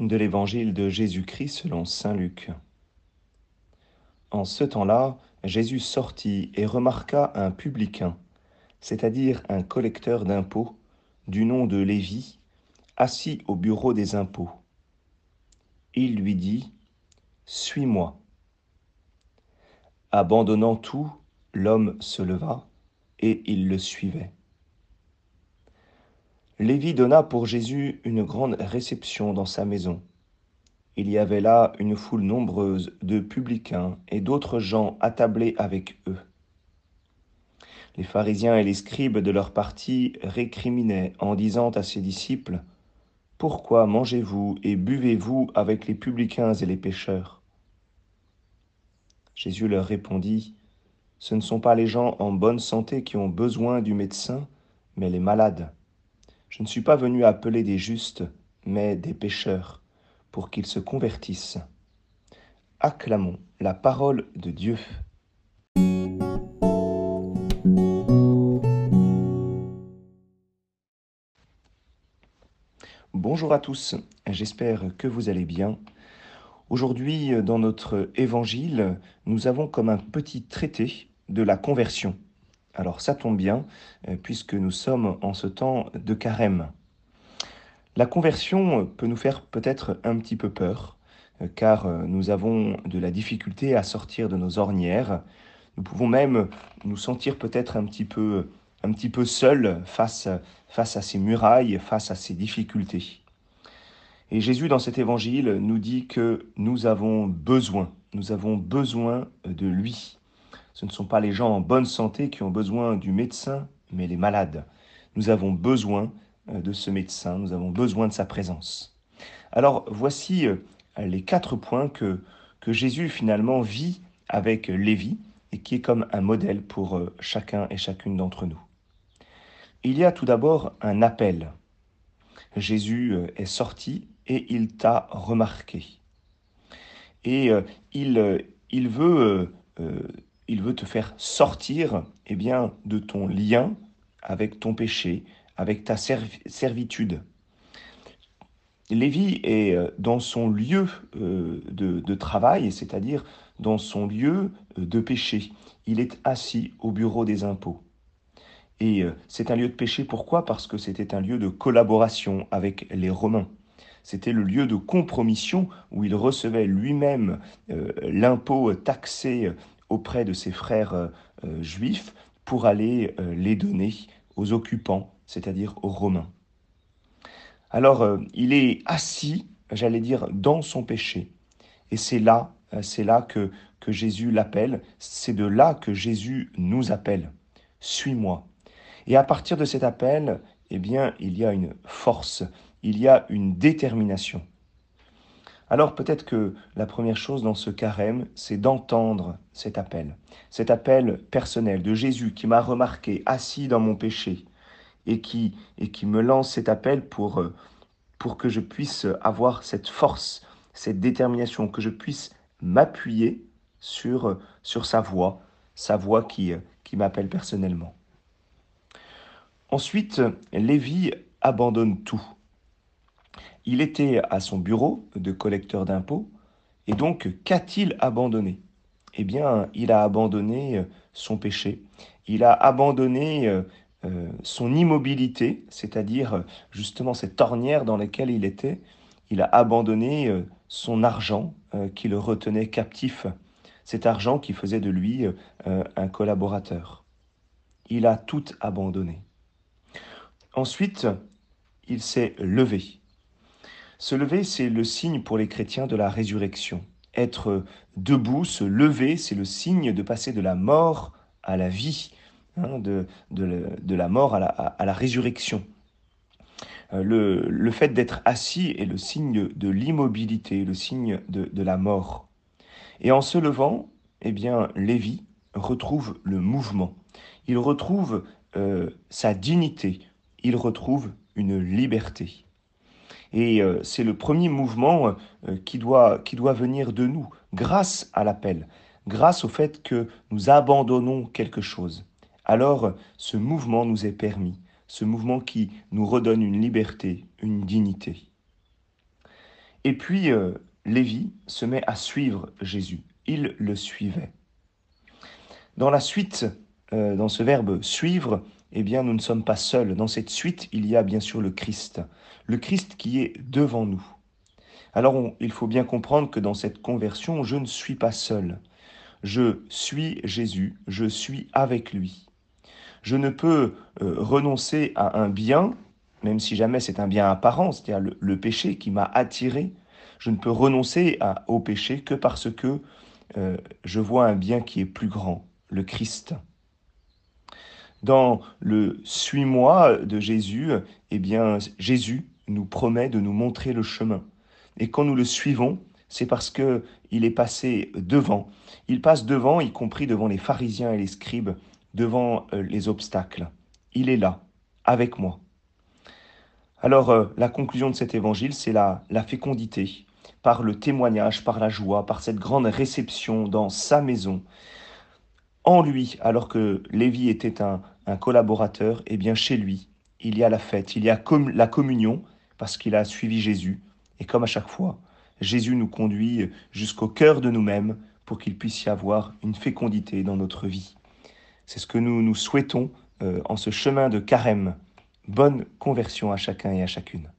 de l'évangile de Jésus-Christ selon Saint Luc. En ce temps-là, Jésus sortit et remarqua un publicain, c'est-à-dire un collecteur d'impôts, du nom de Lévi, assis au bureau des impôts. Il lui dit, Suis-moi. Abandonnant tout, l'homme se leva et il le suivait. Lévi donna pour Jésus une grande réception dans sa maison. Il y avait là une foule nombreuse de publicains et d'autres gens attablés avec eux. Les pharisiens et les scribes de leur parti récriminaient en disant à ses disciples, Pourquoi mangez-vous et buvez-vous avec les publicains et les pécheurs? Jésus leur répondit, Ce ne sont pas les gens en bonne santé qui ont besoin du médecin, mais les malades. Je ne suis pas venu appeler des justes, mais des pécheurs, pour qu'ils se convertissent. Acclamons la parole de Dieu. Bonjour à tous, j'espère que vous allez bien. Aujourd'hui, dans notre évangile, nous avons comme un petit traité de la conversion. Alors ça tombe bien, euh, puisque nous sommes en ce temps de carême. La conversion peut nous faire peut-être un petit peu peur, euh, car euh, nous avons de la difficulté à sortir de nos ornières. Nous pouvons même nous sentir peut-être un petit peu, un petit peu seuls face, face à ces murailles, face à ces difficultés. Et Jésus, dans cet évangile, nous dit que nous avons besoin, nous avons besoin de lui. Ce ne sont pas les gens en bonne santé qui ont besoin du médecin, mais les malades. Nous avons besoin euh, de ce médecin, nous avons besoin de sa présence. Alors voici euh, les quatre points que, que Jésus finalement vit avec Lévi et qui est comme un modèle pour euh, chacun et chacune d'entre nous. Il y a tout d'abord un appel. Jésus est sorti et il t'a remarqué. Et il, il veut il veut te faire sortir eh bien, de ton lien avec ton péché, avec ta servitude. Lévi est euh, dans son lieu euh, de, travail, c'est-à-dire dans son lieu euh, de péché. Il est assis au bureau des impôts. Et c'est un lieu de péché, pourquoi? Parce que c'était un lieu de collaboration avec les Romains. C'était le lieu de compromission où il recevait lui-même l'impôt taxé auprès de ses frères euh, euh, juifs pour aller euh, les donner aux occupants, c'est-à-dire aux Romains. Alors, il est assis, j'allais dire, dans son péché. Et c'est là, c'est là que, que Jésus l'appelle, c'est de là que Jésus nous appelle. Suis-moi. Et à partir de cet appel, eh bien, il y a une force, il y a une détermination. Alors peut-être que la première chose dans ce carême, c'est d'entendre cet appel, cet appel personnel de Jésus qui m'a remarqué assis dans mon péché et qui, et qui me lance cet appel pour, pour que je puisse avoir cette force, cette détermination, que je puisse m'appuyer sur, sur sa voix, sa voix qui, qui m'appelle personnellement. Ensuite, Lévi abandonne tout. Il était à son bureau de collecteur d'impôts, et donc qu'a-t-il abandonné? Eh bien, il a abandonné euh, son péché, il a abandonné euh, euh, son immobilité, c'est-à-dire justement cette ornière dans laquelle il était, il a abandonné son argent qui le retenait captif, cet argent qui faisait de lui un collaborateur. Il a tout abandonné. Ensuite, il s'est levé. Se lever, c'est le signe pour les chrétiens de la résurrection. Être debout, se lever, c'est le signe de passer de la mort à la vie, hein, de, de, la mort à la, résurrection. Euh, le, le, fait d'être assis est le signe de l'immobilité, le signe de, de, la mort. Et en se levant, eh bien, Lévi retrouve le mouvement. Il retrouve euh, sa dignité. Il retrouve une liberté. Et euh, c'est le premier mouvement euh, qui, doit, qui doit venir de nous, grâce à l'appel, grâce au fait que nous abandonnons quelque chose. Alors ce mouvement nous est permis, ce mouvement qui nous redonne une liberté, une dignité. Et puis, euh, Lévi se met à suivre Jésus. Il le suivait. Dans la suite, euh, dans ce verbe suivre, eh bien, nous ne sommes pas seuls. Dans cette suite, il y a bien sûr le Christ. Le Christ qui est devant nous. Alors, il faut bien comprendre que dans cette conversion, je ne suis pas seul. Je suis Jésus, je suis avec lui. Je ne peux euh, renoncer à un bien, même si jamais c'est un bien apparent, c'est-à-dire le, péché qui m'a attiré. Je ne peux renoncer au péché que parce que euh, je vois un bien qui est plus grand, le Christ. Dans le Suis-moi de Jésus, eh bien, Jésus nous promet de nous montrer le chemin. Et quand nous le suivons, c'est parce que il est passé devant. Il passe devant, y compris devant les pharisiens et les scribes, devant euh, les obstacles. Il est là, avec moi. Alors, euh, la conclusion de cet évangile, c'est la, la fécondité, par le témoignage, par la joie, par cette grande réception dans sa maison. En lui, alors que Lévi était un, collaborateur, et eh bien chez lui, il y a la fête, il y a comme la communion, parce qu'il a suivi Jésus. Et comme à chaque fois, Jésus nous conduit jusqu'au cœur de nous-mêmes pour qu'il puisse y avoir une fécondité dans notre vie. C'est ce que nous nous souhaitons euh, en ce chemin de carême. Bonne conversion à chacun et à chacune.